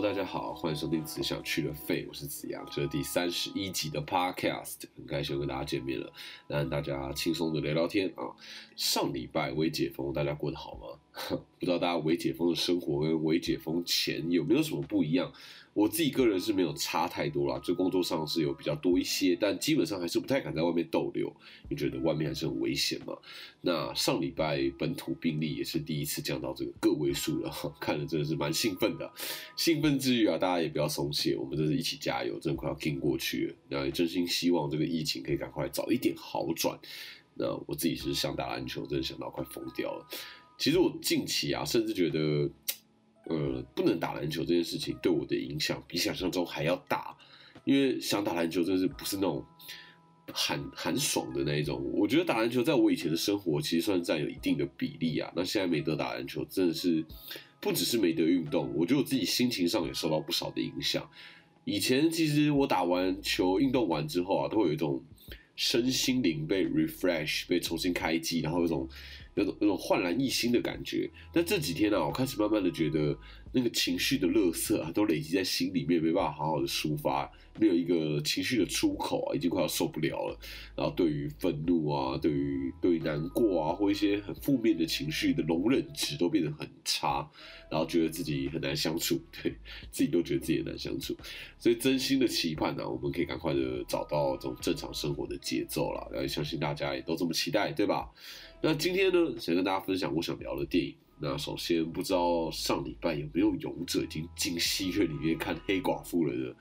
大家好，欢迎收听《只想去的废》，我是子阳，这是第三十一集的 Podcast，很开心跟大家见面了，让大家轻松的聊聊天啊。上礼拜微解封，大家过得好吗？不知道大家微解封的生活跟微解封前有没有什么不一样？我自己个人是没有差太多啦，就工作上是有比较多一些，但基本上还是不太敢在外面逗留，你觉得外面还是很危险嘛？那上礼拜本土病例也是第一次降到这个个位数了，看了真的是蛮兴奋的。兴奋之余啊，大家也不要松懈，我们真是一起加油，真的快要挺过去了。那也真心希望这个疫情可以赶快早一点好转。那我自己是想打篮球，真的想到快疯掉了。其实我近期啊，甚至觉得。呃，不能打篮球这件事情对我的影响比想象中还要大，因为想打篮球真的是不是那种很很爽的那一种。我觉得打篮球在我以前的生活其实算占有一定的比例啊。那现在没得打篮球，真的是不只是没得运动，我觉得我自己心情上也受到不少的影响。以前其实我打完球运动完之后啊，都会有一种身心灵被 refresh 被重新开机，然后有种。有种有种焕然一新的感觉，但这几天呢，我开始慢慢的觉得那个情绪的垃圾啊，都累积在心里面，没办法好好的抒发，没有一个情绪的出口啊，已经快要受不了了。然后对于愤怒啊，对于对于难过啊，或一些很负面的情绪的容忍值都变得很差，然后觉得自己很难相处，对自己都觉得自己很难相处，所以真心的期盼呢，我们可以赶快的找到这种正常生活的节奏了。然后相信大家也都这么期待，对吧？那今天呢，想跟大家分享我想聊的电影。那首先，不知道上礼拜有没有勇者已经进戏院里面看黑寡妇了呢？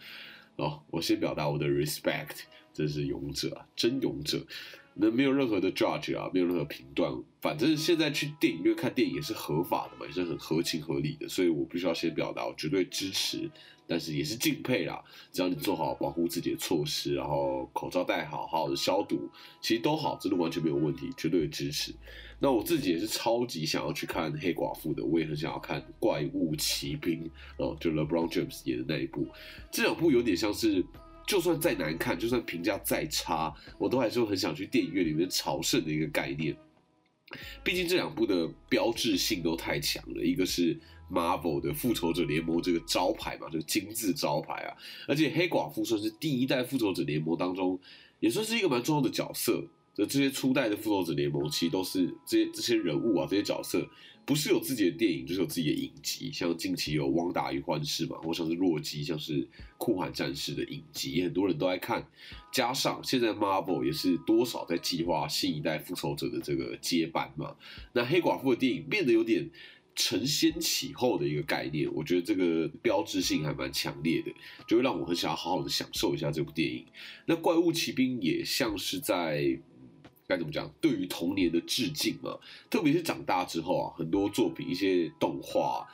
哦，我先表达我的 respect，这是勇者啊，真勇者。那没有任何的 judge 啊，没有任何评断，反正现在去电影院看电影也是合法的嘛，也是很合情合理的，所以我必须要先表达我绝对支持，但是也是敬佩啦。只要你做好保护自己的措施，然后口罩戴好，好好的消毒，其实都好，真的完全没有问题，绝对支持。那我自己也是超级想要去看黑寡妇的，我也很想要看怪物骑兵哦，就 LeBron James 演的那一部，这两部有点像是。就算再难看，就算评价再差，我都还是很想去电影院里面朝圣的一个概念。毕竟这两部的标志性都太强了，一个是 Marvel 的复仇者联盟这个招牌嘛，这个金字招牌啊，而且黑寡妇算是第一代复仇者联盟当中，也算是一个蛮重要的角色。这这些初代的复仇者联盟，其实都是这些这些人物啊，这些角色不是有自己的电影，就是有自己的影集。像近期有《汪达与幻视》嘛，或像是洛基，像是酷寒战士的影集，很多人都在看。加上现在 Marvel 也是多少在计划新一代复仇者的这个接班嘛。那黑寡妇的电影变得有点承先启后的一个概念，我觉得这个标志性还蛮强烈的，就会让我很想要好好的享受一下这部电影。那怪物骑兵也像是在。该怎么讲？对于童年的致敬嘛，特别是长大之后啊，很多作品、一些动画。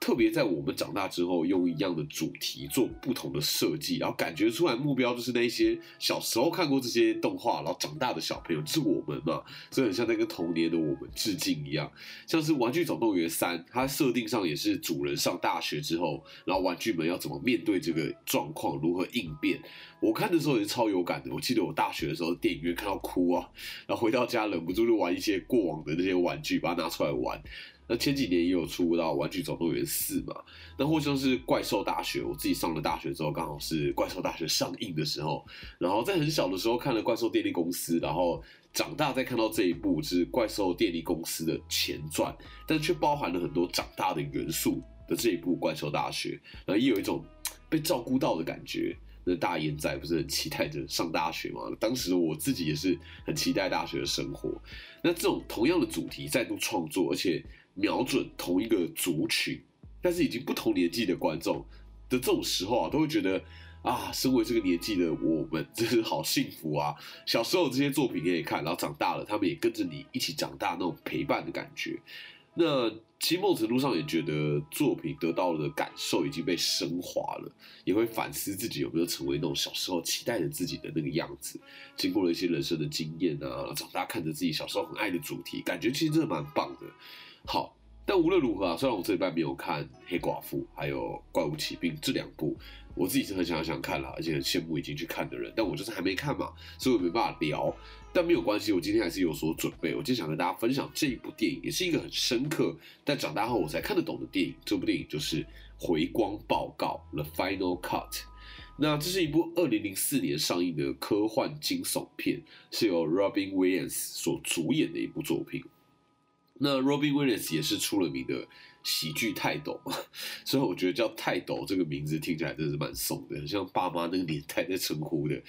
特别在我们长大之后，用一样的主题做不同的设计，然后感觉出来目标就是那些小时候看过这些动画，然后长大的小朋友，就是我们嘛，所以很像那个童年的我们致敬一样。像是《玩具总动员三》，它设定上也是主人上大学之后，然后玩具们要怎么面对这个状况，如何应变。我看的时候也是超有感的。我记得我大学的时候，电影院看到哭啊，然后回到家忍不住就玩一些过往的那些玩具，把它拿出来玩。那前几年也有出到《玩具总动员四》嘛，那或像是《怪兽大学》，我自己上了大学之后，刚好是《怪兽大学》上映的时候，然后在很小的时候看了《怪兽电力公司》，然后长大再看到这一部是《怪兽电力公司》的前传，但却包含了很多长大的元素的这一部《怪兽大学》，然后也有一种被照顾到的感觉。那大眼仔不是很期待着上大学吗？当时我自己也是很期待大学的生活。那这种同样的主题再度创作，而且。瞄准同一个族群，但是已经不同年纪的观众的这种时候啊，都会觉得啊，身为这个年纪的我们真是好幸福啊！小时候这些作品可以看，然后长大了，他们也跟着你一起长大，那种陪伴的感觉。那其某程度上也觉得作品得到的感受已经被升华了，也会反思自己有没有成为那种小时候期待着自己的那个样子。经过了一些人生的经验啊，长大看着自己小时候很爱的主题，感觉其实真的蛮棒的。好，但无论如何啊，虽然我这礼拜没有看《黑寡妇》还有《怪物骑兵》这两部，我自己是很想想看了，而且很羡慕已经去看的人，但我就是还没看嘛，所以我没办法聊。但没有关系，我今天还是有所准备。我今天想跟大家分享这一部电影，也是一个很深刻，但长大后我才看得懂的电影。这部电影就是《回光报告》（The Final Cut）。那这是一部二零零四年上映的科幻惊悚片，是由 Robin Williams 所主演的一部作品。那 Robin Williams 也是出了名的喜剧泰斗，所以我觉得叫泰斗这个名字听起来真的是蛮怂的，像爸妈那个年代在称呼的。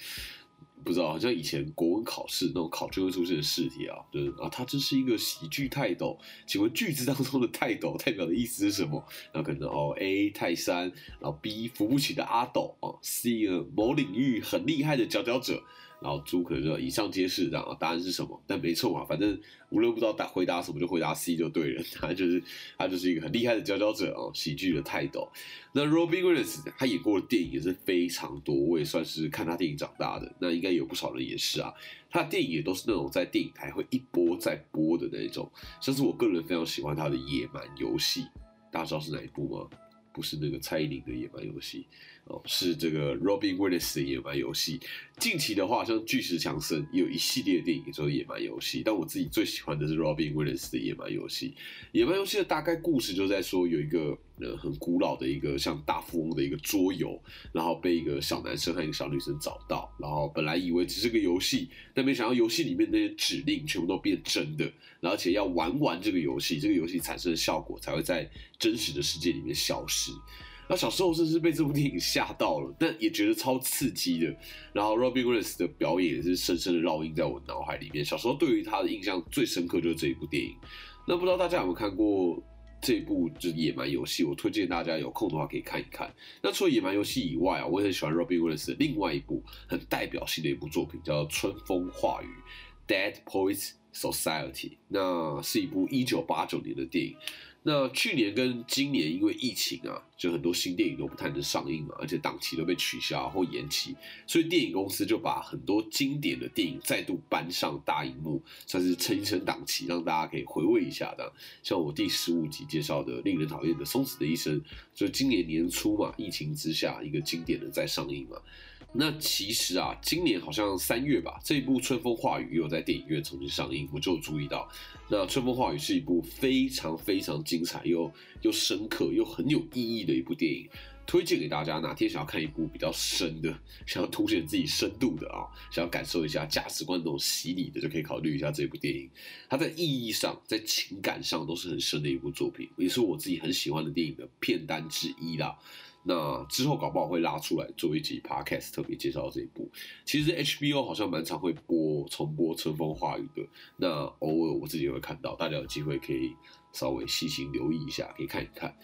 不知道，好像以前国文考试那种考卷会出现的试题啊，就是啊，他真是一个喜剧泰斗。请问句子当中的泰斗 代表的意思是什么？那可能哦，A 泰山，然后 B 扶不起的阿斗啊，C 某领域很厉害的佼佼者。然后猪可能说以上皆是这样，答案是什么？但没错嘛，反正无论不知道答回答什么，就回答 C 就对了。他就是他就是一个很厉害的佼佼者哦，喜剧的泰斗。那 Robin Williams 他演过的电影也是非常多，我也算是看他电影长大的。那应该有不少人也是啊，他的电影也都是那种在电影台会一播再播的那种。像是我个人非常喜欢他的《野蛮游戏》，大家知道是哪一部吗？不是那个蔡依林的《野蛮游戏》。哦，是这个 Robin Williams 的野蛮游戏。近期的话，像巨石强森有一系列电影叫野蛮游戏，但我自己最喜欢的是 Robin Williams 的野蛮游戏。野蛮游戏的大概故事就在说，有一个很古老的一个像大富翁的一个桌游，然后被一个小男生和一个小女生找到，然后本来以为只是个游戏，但没想到游戏里面那些指令全部都变真的，而且要玩完这个游戏，这个游戏产生的效果才会在真实的世界里面消失。那小时候甚至被这部电影吓到了，但也觉得超刺激的。然后 Robin Williams 的表演也是深深的烙印在我脑海里面。小时候对于他的印象最深刻就是这一部电影。那不知道大家有没有看过这部就是《野蛮游戏》？我推荐大家有空的话可以看一看。那除了《野蛮游戏》以外啊，我也很喜欢 Robin Williams 的另外一部很代表性的一部作品，叫《春风化雨》（Dead Poets Society）。那是一部一九八九年的电影。那去年跟今年因为疫情啊，就很多新电影都不太能上映嘛，而且档期都被取消或延期，所以电影公司就把很多经典的电影再度搬上大荧幕，算是撑一撑档期，让大家可以回味一下的。像我第十五集介绍的《令人讨厌的松子的一生》，就今年年初嘛，疫情之下一个经典的在上映嘛。那其实啊，今年好像三月吧，这一部《春风化雨》又在电影院重新上映，我就注意到。那《春风化雨》是一部非常非常精彩又又深刻又很有意义的一部电影，推荐给大家。哪天想要看一部比较深的，想要凸显自己深度的啊，想要感受一下价值观那种洗礼的，就可以考虑一下这部电影。它在意义上、在情感上都是很深的一部作品，也是我自己很喜欢的电影的片单之一啦。那之后搞不好会拉出来做一集 podcast 特别介绍这一部。其实 HBO 好像蛮常会播重播《春风化雨》的，那偶尔我自己也会看到，大家有机会可以稍微细心留意一下，可以看一看。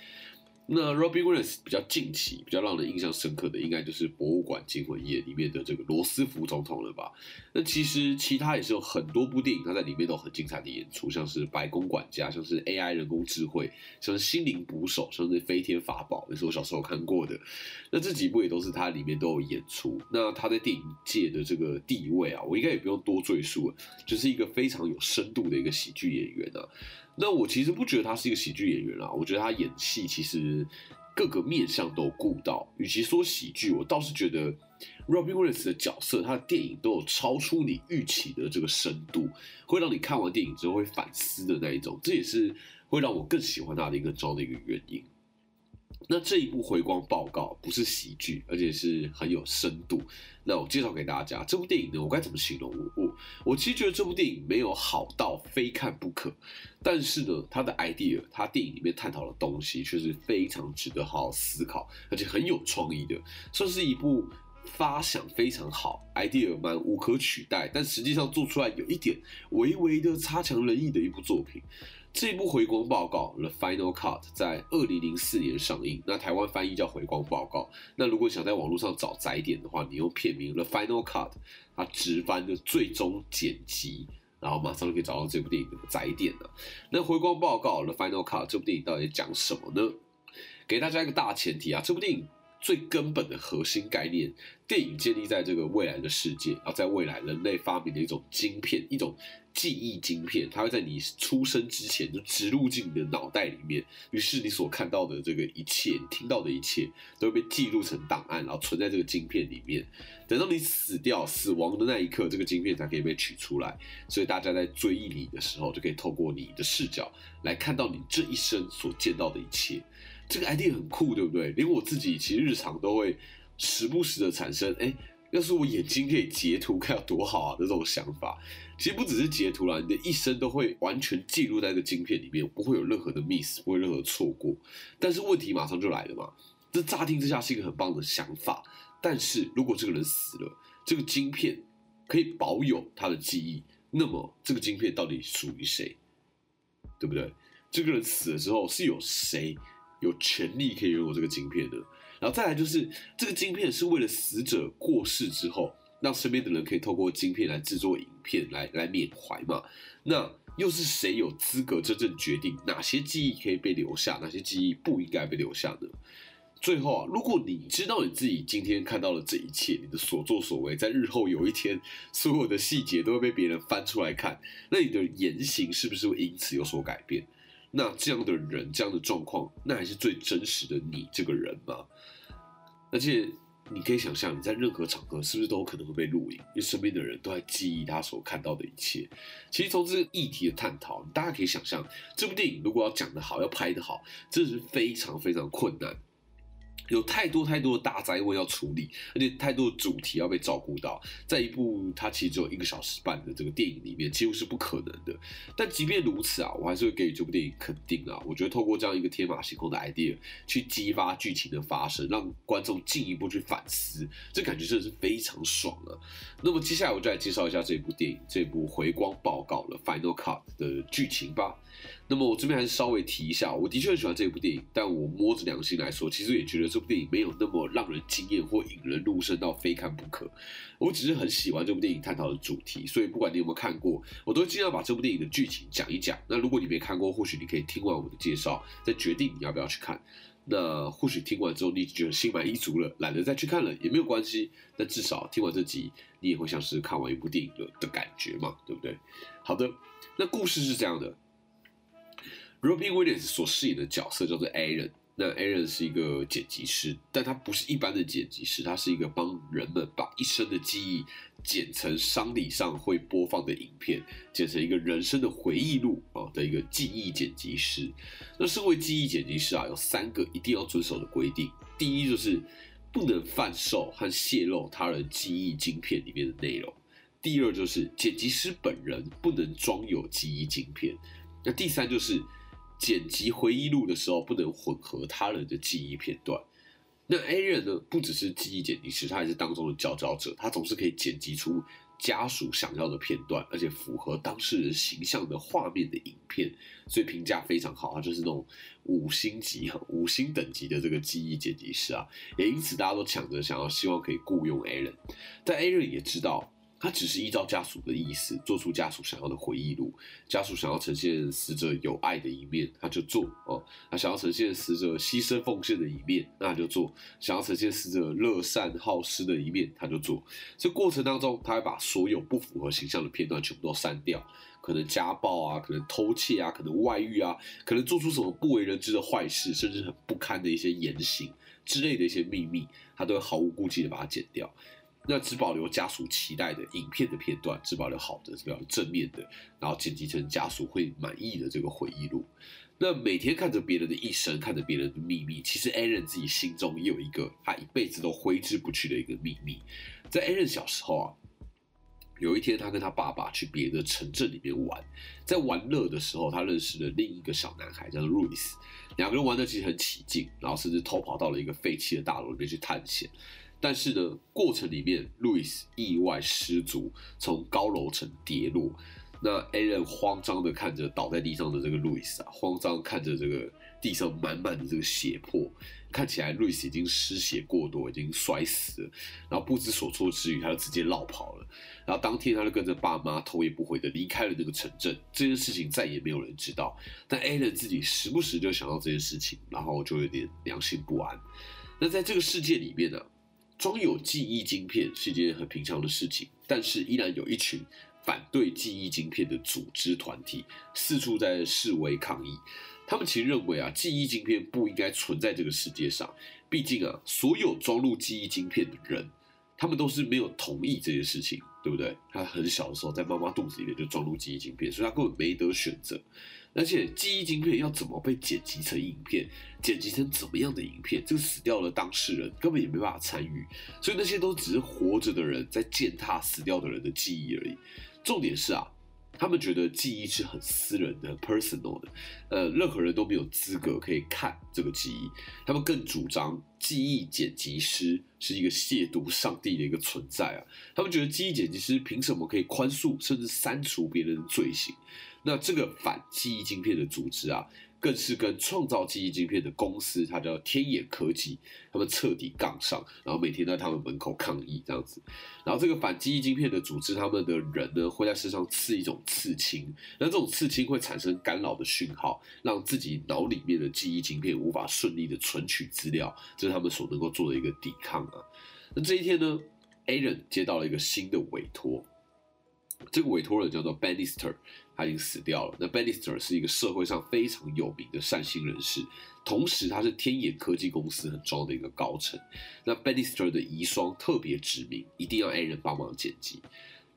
那 Robin Williams 比较近期、比较让人印象深刻的，应该就是《博物馆惊魂夜》里面的这个罗斯福总统了吧？那其实其他也是有很多部电影，他在里面都很精彩的演出，像是《白宫管家》，像是 AI 人工智慧，像是《心灵捕手》，像是《飞天法宝》，也是我小时候看过的。那这几部也都是他里面都有演出。那他在电影界的这个地位啊，我应该也不用多赘述了，就是一个非常有深度的一个喜剧演员啊。那我其实不觉得他是一个喜剧演员啦，我觉得他演戏其实各个面相都顾到。与其说喜剧，我倒是觉得 Robin Williams 的角色，他的电影都有超出你预期的这个深度，会让你看完电影之后会反思的那一种。这也是会让我更喜欢他的一个招的一个原因。那这一部回光报告不是喜剧，而且是很有深度。那我介绍给大家这部电影呢，我该怎么形容？我我我其实觉得这部电影没有好到非看不可，但是呢，它的 idea，它电影里面探讨的东西却是非常值得好好思考，而且很有创意的，算是一部发想非常好，idea 蛮无可取代，但实际上做出来有一点微微的差强人意的一部作品。这部《回光报告》The Final Cut 在二零零四年上映，那台湾翻译叫《回光报告》。那如果想在网络上找载点的话，你用片名 The Final Cut，它直翻的最终剪辑，然后马上就可以找到这部电影的载点了。那《回光报告》The Final Cut 这部电影到底讲什么呢？给大家一个大前提啊，这部电影最根本的核心概念。电影建立在这个未来的世界，然后在未来人类发明的一种晶片，一种记忆晶片，它会在你出生之前就植入进你的脑袋里面。于是你所看到的这个一切，听到的一切，都会被记录成档案，然后存在这个晶片里面。等到你死掉、死亡的那一刻，这个晶片才可以被取出来。所以大家在追忆你的时候，就可以透过你的视角来看到你这一生所见到的一切。这个 idea 很酷，对不对？连我自己其实日常都会。时不时的产生，哎，要是我眼睛可以截图，该有多好啊！这种想法，其实不只是截图啦，你的一生都会完全记录在这个晶片里面，不会有任何的 miss，不会任何错过。但是问题马上就来了嘛，这乍听之下是一个很棒的想法，但是如果这个人死了，这个晶片可以保有他的记忆，那么这个晶片到底属于谁？对不对？这个人死了之后，是有谁有权利可以拥有这个晶片的？然后再来就是这个晶片是为了死者过世之后，让身边的人可以透过晶片来制作影片来来缅怀嘛？那又是谁有资格真正决定哪些记忆可以被留下，哪些记忆不应该被留下呢？最后啊，如果你知道你自己今天看到了这一切，你的所作所为，在日后有一天，所有的细节都会被别人翻出来看，那你的言行是不是会因此有所改变？那这样的人，这样的状况，那还是最真实的你这个人吗？而且你可以想象，你在任何场合是不是都可能会被录影？因为身边的人都在记忆他所看到的一切。其实从这个议题的探讨，大家可以想象，这部电影如果要讲得好，要拍得好，真的是非常非常困难。有太多太多的大灾问要处理，而且太多的主题要被照顾到，在一部它其实只有一个小时半的这个电影里面，几乎是不可能的。但即便如此啊，我还是会给予这部电影肯定啊。我觉得透过这样一个天马行空的 idea 去激发剧情的发生，让观众进一步去反思，这感觉真的是非常爽啊。那么接下来我就来介绍一下这部电影，这部回光报告了 Final Cut 的剧情吧。那么我这边还是稍微提一下，我的确很喜欢这部电影，但我摸着良心来说，其实也觉得这部电影没有那么让人惊艳或引人入胜到非看不可。我只是很喜欢这部电影探讨的主题，所以不管你有没有看过，我都尽量把这部电影的剧情讲一讲。那如果你没看过，或许你可以听完我的介绍，再决定你要不要去看。那或许听完之后你觉得心满意足了，懒得再去看了也没有关系。那至少听完这集，你也会像是看完一部电影的的感觉嘛，对不对？好的，那故事是这样的。Robin Williams 所饰演的角色叫做 Aaron，那 Aaron 是一个剪辑师，但他不是一般的剪辑师，他是一个帮人们把一生的记忆剪成丧礼上会播放的影片，剪成一个人生的回忆录啊的一个记忆剪辑师。那身为记忆剪辑师啊，有三个一定要遵守的规定，第一就是不能贩售和泄露他人记忆晶片里面的内容；第二就是剪辑师本人不能装有记忆晶片；那第三就是。剪辑回忆录的时候，不能混合他人的记忆片段。那 A 人呢，不只是记忆剪辑师，他还是当中的佼佼者。他总是可以剪辑出家属想要的片段，而且符合当事人形象的画面的影片，所以评价非常好。他就是那种五星级、五星等级的这个记忆剪辑师啊。也因此，大家都抢着想要，希望可以雇佣 A 人。但 A 人也知道。他只是依照家属的意思做出家属想要的回忆录，家属想要呈现死者有爱的一面，他就做哦；他想要呈现死者牺牲奉献的一面，那他就做；想要呈现死者乐善好施的一面，他就做。这过程当中，他会把所有不符合形象的片段全部都删掉，可能家暴啊，可能偷窃啊，可能外遇啊，可能做出什么不为人知的坏事，甚至很不堪的一些言行之类的一些秘密，他都会毫无顾忌的把它剪掉。那只保留家属期待的影片的片段，只保留好的，只保留正面的，然后剪辑成家属会满意的这个回忆录。那每天看着别人的一生，看着别人的秘密，其实 Aaron 自己心中也有一个他一辈子都挥之不去的一个秘密。在 Aaron 小时候啊，有一天他跟他爸爸去别的城镇里面玩，在玩乐的时候，他认识了另一个小男孩，叫做 Louis。两个人玩的其实很起劲，然后甚至偷跑到了一个废弃的大楼里面去探险。但是呢，过程里面，路易斯意外失足从高楼层跌落。那 A 人慌张的看着倒在地上的这个路易斯啊，慌张看着这个地上满满的这个血泊，看起来路易斯已经失血过多，已经摔死了。然后不知所措之余，他就直接绕跑了。然后当天他就跟着爸妈头也不回的离开了那个城镇。这件事情再也没有人知道。但 A 人自己时不时就想到这件事情，然后就有点良心不安。那在这个世界里面呢，装有记忆晶片是一件很平常的事情，但是依然有一群反对记忆晶片的组织团体四处在示威抗议。他们其实认为啊，记忆晶片不应该存在这个世界上，毕竟啊，所有装入记忆晶片的人，他们都是没有同意这件事情，对不对？他很小的时候在妈妈肚子里面就装入记忆晶片，所以他根本没得选择。而且记忆晶片要怎么被剪辑成影片，剪辑成怎么样的影片，这个死掉的当事人根本也没办法参与，所以那些都只是活着的人在践踏死掉的人的记忆而已。重点是啊。他们觉得记忆是很私人的、personal 的，呃，任何人都没有资格可以看这个记忆。他们更主张记忆剪辑师是一个亵渎上帝的一个存在啊！他们觉得记忆剪辑师凭什么可以宽恕甚至删除别人的罪行？那这个反记忆晶片的组织啊？更是跟创造记忆晶片的公司，它叫天眼科技，他们彻底杠上，然后每天在他们门口抗议这样子。然后这个反记忆晶片的组织，他们的人呢会在身上刺一种刺青，那这种刺青会产生干扰的讯号，让自己脑里面的记忆晶片无法顺利的存取资料，这是他们所能够做的一个抵抗啊。那这一天呢，Alan 接到了一个新的委托，这个委托人叫做 Bannister。他已经死掉了。那 Benister 是一个社会上非常有名的善心人士，同时他是天眼科技公司很重要的一个高层。那 Bannister 的遗孀特别指明，一定要 A 人帮忙剪辑。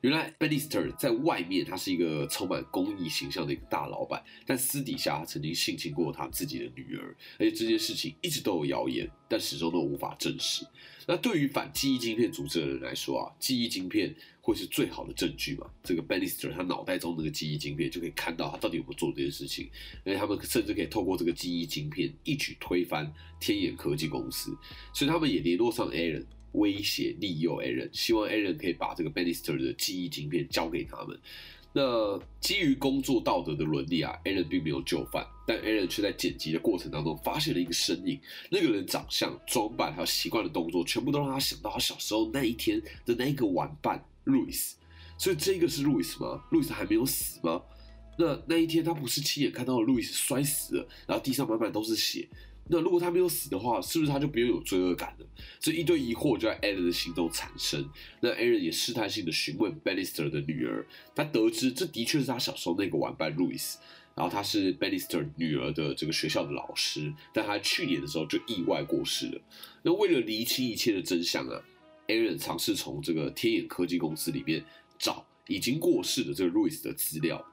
原来 Bannister 在外面他是一个充满公益形象的一个大老板，但私底下曾经性侵过他自己的女儿，而且这件事情一直都有谣言，但始终都无法证实。那对于反记忆晶片组织的人来说啊，记忆晶片会是最好的证据嘛？这个 Bannister 他脑袋中那个记忆晶片就可以看到他到底有没有做这件事情，而且他们甚至可以透过这个记忆晶片一举推翻天眼科技公司，所以他们也联络上 Aaron，威胁利诱 Aaron，希望 Aaron 可以把这个 Banister 的记忆晶片交给他们。那基于工作道德的伦理啊，Aaron 并没有就范，但 Aaron 却在剪辑的过程当中发现了一个身影。那个人长相、装扮还有习惯的动作，全部都让他想到他小时候那一天的那一个玩伴路易斯。所以这个是路易斯吗？路易斯还没有死吗？那那一天他不是亲眼看到了路易斯摔死了，然后地上满满都是血。那如果他没有死的话，是不是他就不用有罪恶感了？这一堆疑惑就在 Aaron 的心中产生。那 Aaron 也试探性的询问 Bannister 的女儿，他得知这的确是他小时候那个玩伴 Louis，然后他是 Bannister 女儿的这个学校的老师，但他去年的时候就意外过世了。那为了厘清一切的真相啊，Aaron 尝试从这个天眼科技公司里面找已经过世的这个 Louis 的资料，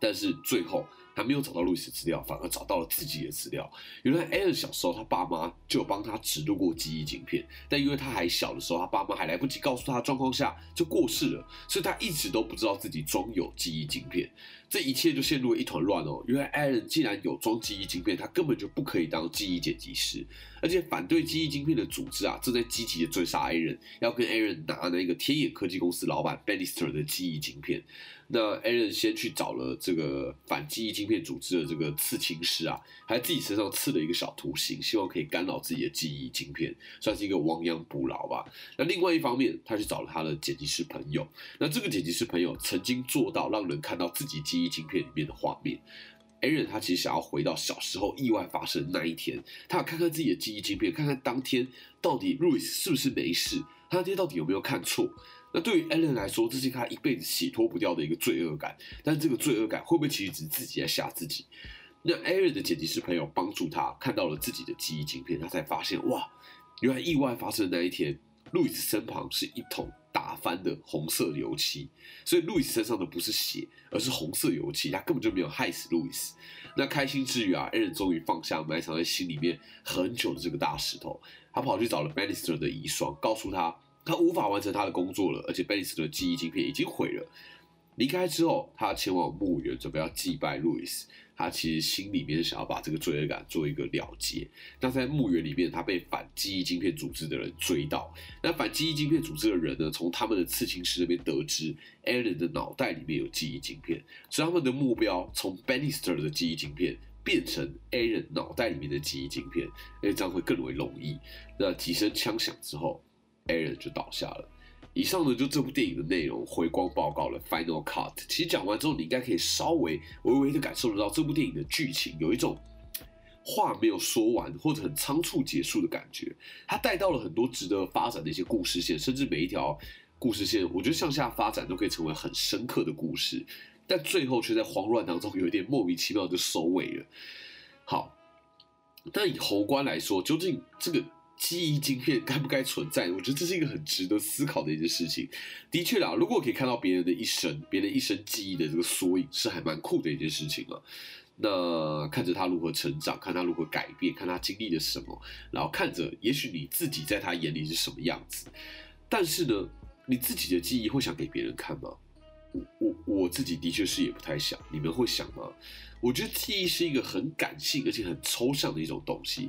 但是最后。他没有找到路易斯资料，反而找到了自己的资料。原来艾伦小时候，他爸妈就有帮他植入过记忆晶片，但因为他还小的时候，他爸妈还来不及告诉他状况下就过世了，所以他一直都不知道自己装有记忆晶片。这一切就陷入了一团乱哦。原来艾伦既然有装记忆晶片，他根本就不可以当记忆剪辑师，而且反对记忆晶片的组织啊，正在积极的追杀艾伦，要跟艾伦拿那个天眼科技公司老板 Bannister 的记忆晶片。那 Aaron 先去找了这个反记忆晶片组织的这个刺青师啊，还自己身上刺了一个小图形，希望可以干扰自己的记忆晶片，算是一个亡羊补牢吧。那另外一方面，他去找了他的剪辑师朋友。那这个剪辑师朋友曾经做到让人看到自己记忆晶片里面的画面。Aaron 他其实想要回到小时候意外发生的那一天，他要看看自己的记忆晶片，看看当天到底 Louis 是不是没事，他那天到底有没有看错。那对于 Allen 来说，这是他一辈子洗脱不掉的一个罪恶感。但这个罪恶感会不会其实只是自己在吓自己？那 Allen 的剪辑师朋友帮助他看到了自己的记忆镜片，他才发现哇，原来意外发生的那一天，路易斯身旁是一桶打翻的红色油漆。所以路易斯身上的不是血，而是红色油漆，他根本就没有害死路易斯。那开心之余啊，Allen 终于放下埋藏在心里面很久的这个大石头，他跑去找了 Bannister 的遗孀，告诉他。他无法完成他的工作了，而且贝利斯的记忆晶片已经毁了。离开之后，他前往墓园，准备要祭拜路易斯。他其实心里面想要把这个罪恶感做一个了结。那在墓园里面，他被反记忆晶片组织的人追到。那反记忆晶片组织的人呢，从他们的刺青师那边得知，Allen 的脑袋里面有记忆晶片，所以他们的目标从 Bannister 的记忆晶片变成 Allen 脑袋里面的记忆晶片，因为这样会更为容易。那几声枪响之后。人就倒下了。以上呢，就这部电影的内容，回光报告了 Final Cut。其实讲完之后，你应该可以稍微微微的感受得到这部电影的剧情有一种话没有说完或者很仓促结束的感觉。他带到了很多值得发展的一些故事线，甚至每一条故事线，我觉得向下发展都可以成为很深刻的故事，但最后却在慌乱当中有一点莫名其妙就收尾了。好，但以宏观来说，究竟这个？记忆晶片该不该存在？我觉得这是一个很值得思考的一件事情。的确啦，如果可以看到别人的一生，别人一生记忆的这个缩影，是还蛮酷的一件事情啊。那看着他如何成长，看他如何改变，看他经历了什么，然后看着，也许你自己在他眼里是什么样子。但是呢，你自己的记忆会想给别人看吗？我我我自己的确是也不太想。你们会想吗？我觉得记忆是一个很感性而且很抽象的一种东西。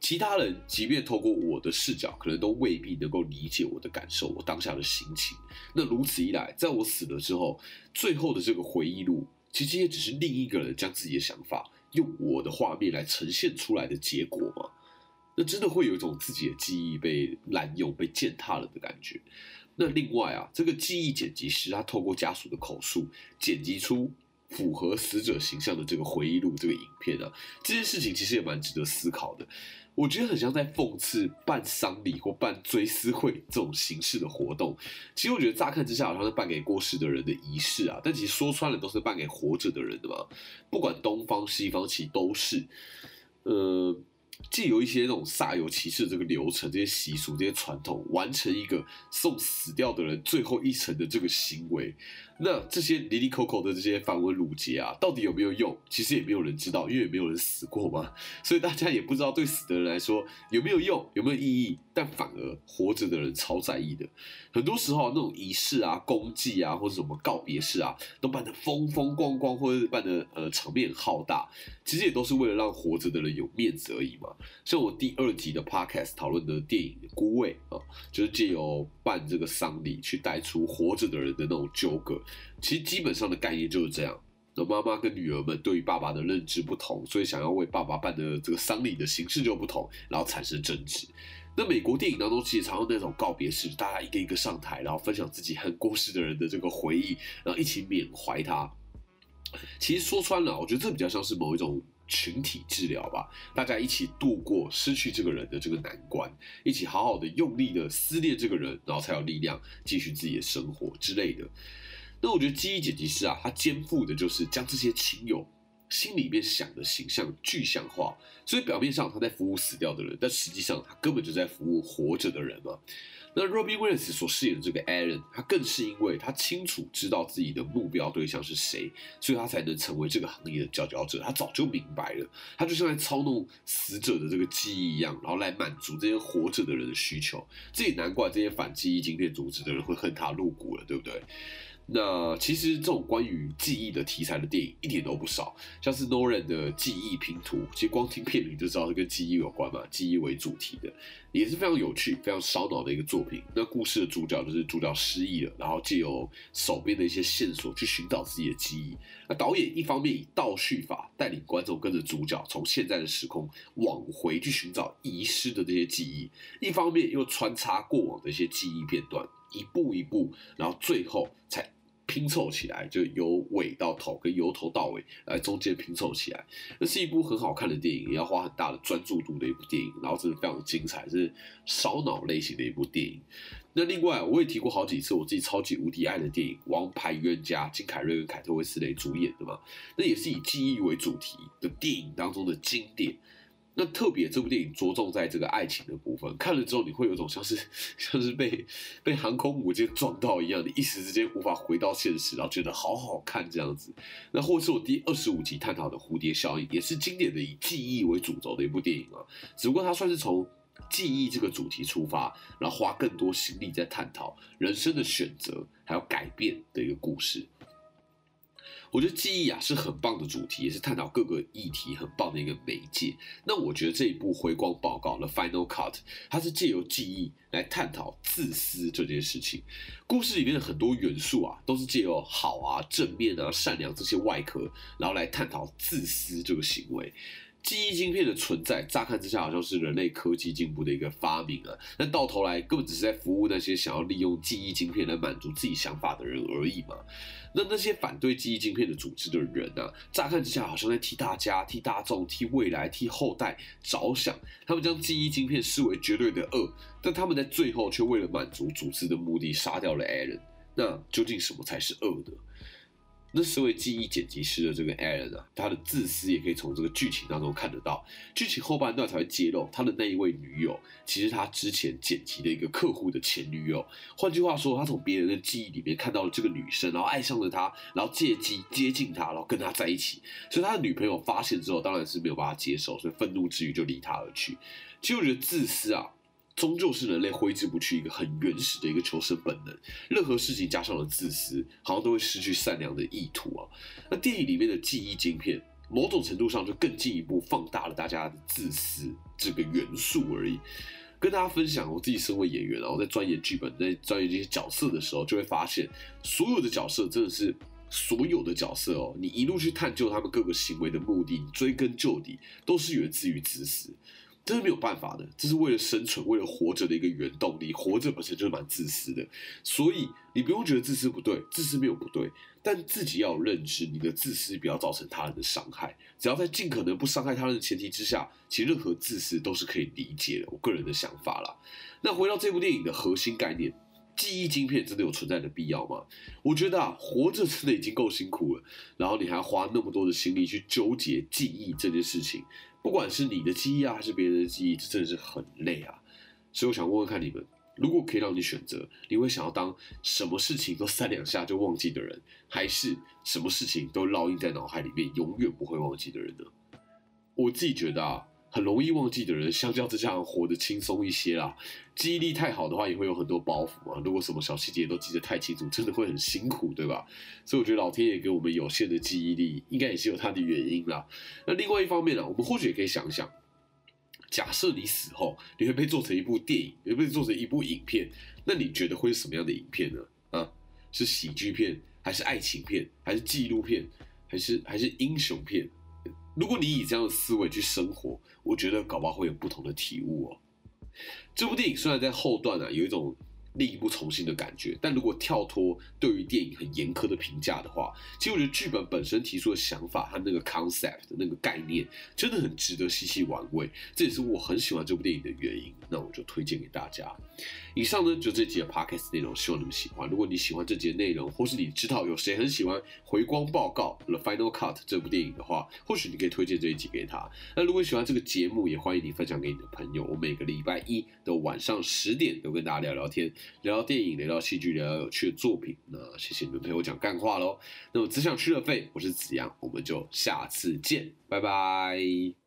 其他人即便透过我的视角，可能都未必能够理解我的感受，我当下的心情。那如此一来，在我死了之后，最后的这个回忆录，其实也只是另一个人将自己的想法用我的画面来呈现出来的结果吗？那真的会有一种自己的记忆被滥用、被践踏了的感觉。那另外啊，这个记忆剪辑师他透过家属的口述剪辑出。符合死者形象的这个回忆录，这个影片啊，这件事情其实也蛮值得思考的。我觉得很像在讽刺办丧礼或办追思会这种形式的活动。其实我觉得乍看之下好像是办给过世的人的仪式啊，但其实说穿了都是办给活着的人的嘛。不管东方西方，其实都是，呃。既有一些那种煞有其事的这个流程、这些习俗、这些传统，完成一个送死掉的人最后一程的这个行为，那这些离离口口的这些繁文缛节啊，到底有没有用？其实也没有人知道，因为也没有人死过嘛，所以大家也不知道对死的人来说有没有用、有没有意义。但反而活着的人超在意的。很多时候那种仪式啊、功绩啊，或者什么告别式啊，都办得风风光光，或者办得呃场面浩大，其实也都是为了让活着的人有面子而已嘛。像我第二集的 podcast 讨论的电影《孤味》啊，就是借由办这个丧礼去带出活着的人的那种纠葛。其实基本上的概念就是这样：那妈妈跟女儿们对于爸爸的认知不同，所以想要为爸爸办的这个丧礼的形式就不同，然后产生争执。那美国电影当中其实常用那种告别式，大家一个一个上台，然后分享自己很过世的人的这个回忆，然后一起缅怀他。其实说穿了，我觉得这比较像是某一种。群体治疗吧，大家一起度过失去这个人的这个难关，一起好好的用力的思念这个人，然后才有力量继续自己的生活之类的。那我觉得记忆剪辑师啊，他肩负的就是将这些亲友心里面想的形象具象化，所以表面上他在服务死掉的人，但实际上他根本就在服务活着的人嘛。那 Robin Williams 所饰演的这个 Aaron，他更是因为他清楚知道自己的目标对象是谁，所以他才能成为这个行业的佼佼者。他早就明白了，他就像在操弄死者的这个记忆一样，然后来满足这些活着的人的需求。这也难怪这些反记忆晶片组织的人会恨他入骨了，对不对？那其实这种关于记忆的题材的电影一点都不少，像是 Nolan 的记忆拼图，其实光听片名就知道是跟记忆有关嘛，记忆为主题的，也是非常有趣、非常烧脑的一个作品。那故事的主角就是主角失忆了，然后借由手边的一些线索去寻找自己的记忆。那导演一方面以倒叙法带领观众跟着主角从现在的时空往回去寻找遗失的这些记忆，一方面又穿插过往的一些记忆片段，一步一步，然后最后才。拼凑起来，就由尾到头，跟由头到尾来中间拼凑起来，那是一部很好看的电影，也要花很大的专注度的一部电影，然后真的非常精彩，是烧脑类型的一部电影。那另外，我也提过好几次，我自己超级无敌爱的电影《王牌冤家》，金凯瑞跟凯特威斯雷主演的嘛，那也是以记忆为主题的电影当中的经典。那特别这部电影着重在这个爱情的部分，看了之后你会有种像是像是被被航空母舰撞到一样，你一时之间无法回到现实，然后觉得好好看这样子。那或是我第二十五集探讨的蝴蝶效应，也是经典的以记忆为主轴的一部电影啊。只不过它算是从记忆这个主题出发，然后花更多心力在探讨人生的选择还有改变的一个故事。我觉得记忆啊是很棒的主题，也是探讨各个议题很棒的一个媒介。那我觉得这一部回光报告的 Final Cut，它是借由记忆来探讨自私这件事情。故事里面的很多元素啊，都是借由好啊、正面啊、善良这些外壳，然后来探讨自私这个行为。记忆晶片的存在，乍看之下好像是人类科技进步的一个发明啊，但到头来根本只是在服务那些想要利用记忆晶片来满足自己想法的人而已嘛。那那些反对记忆晶片的组织的人啊，乍看之下好像在替大家、替大众、替未来、替后代着想，他们将记忆晶片视为绝对的恶，但他们在最后却为了满足组织的目的杀掉了 Allen。那究竟什么才是恶的？那身为记忆剪辑师的这个 Alan 啊，他的自私也可以从这个剧情当中看得到。剧情后半段才会揭露他的那一位女友，其实他之前剪辑的一个客户的前女友。换句话说，他从别人的记忆里面看到了这个女生，然后爱上了她，然后借机接近她，然后跟她在一起。所以他的女朋友发现之后，当然是没有办法接受，所以愤怒之余就离他而去。其实我觉得自私啊。终究是人类挥之不去一个很原始的一个求生本能。任何事情加上了自私，好像都会失去善良的意图啊。那电影里面的记忆晶片，某种程度上就更进一步放大了大家的自私这个元素而已。跟大家分享，我自己身为演员，然后在钻研剧本、在钻研这些角色的时候，就会发现，所有的角色真的是所有的角色哦。你一路去探究他们各个行为的目的，追根究底，都是源自于自私。这是没有办法的，这是为了生存、为了活着的一个原动力。活着本身就是蛮自私的，所以你不用觉得自私不对，自私没有不对，但自己要有认知，你的自私不要造成他人的伤害。只要在尽可能不伤害他人的前提之下，其实任何自私都是可以理解的。我个人的想法啦。那回到这部电影的核心概念，记忆晶片真的有存在的必要吗？我觉得啊，活着真的已经够辛苦了，然后你还花那么多的心力去纠结记忆这件事情。不管是你的记忆啊，还是别人的记忆，这真的是很累啊。所以我想问问看你们，如果可以让你选择，你会想要当什么事情都三两下就忘记的人，还是什么事情都烙印在脑海里面，永远不会忘记的人呢？我自己觉得啊。很容易忘记的人，相较之下活得轻松一些啦。记忆力太好的话，也会有很多包袱啊。如果什么小细节都记得太清楚，真的会很辛苦，对吧？所以我觉得老天爷给我们有限的记忆力，应该也是有它的原因啦。那另外一方面呢，我们或许也可以想想，假设你死后，你会被做成一部电影，会被做成一部影片，那你觉得会是什么样的影片呢？啊，是喜剧片，还是爱情片，还是纪录片，还是还是英雄片？如果你以这样的思维去生活，我觉得搞不好会有不同的体悟哦。这部电影虽然在后段啊有一种。力不从心的感觉，但如果跳脱对于电影很严苛的评价的话，其实我觉得剧本本身提出的想法和那个 concept 的那个概念，真的很值得细细玩味。这也是我很喜欢这部电影的原因。那我就推荐给大家。以上呢就这集的 podcast 内容，希望你们喜欢。如果你喜欢这集的内容，或是你知道有谁很喜欢《回光报告》The Final Cut 这部电影的话，或许你可以推荐这一集给他。那如果喜欢这个节目，也欢迎你分享给你的朋友。我每个礼拜一的晚上十点都跟大家聊聊天。聊聊电影，聊聊戏剧，聊聊有趣的作品。那谢谢你们陪我讲干话喽。那么只想吃了肺，我是子阳，我们就下次见，拜拜。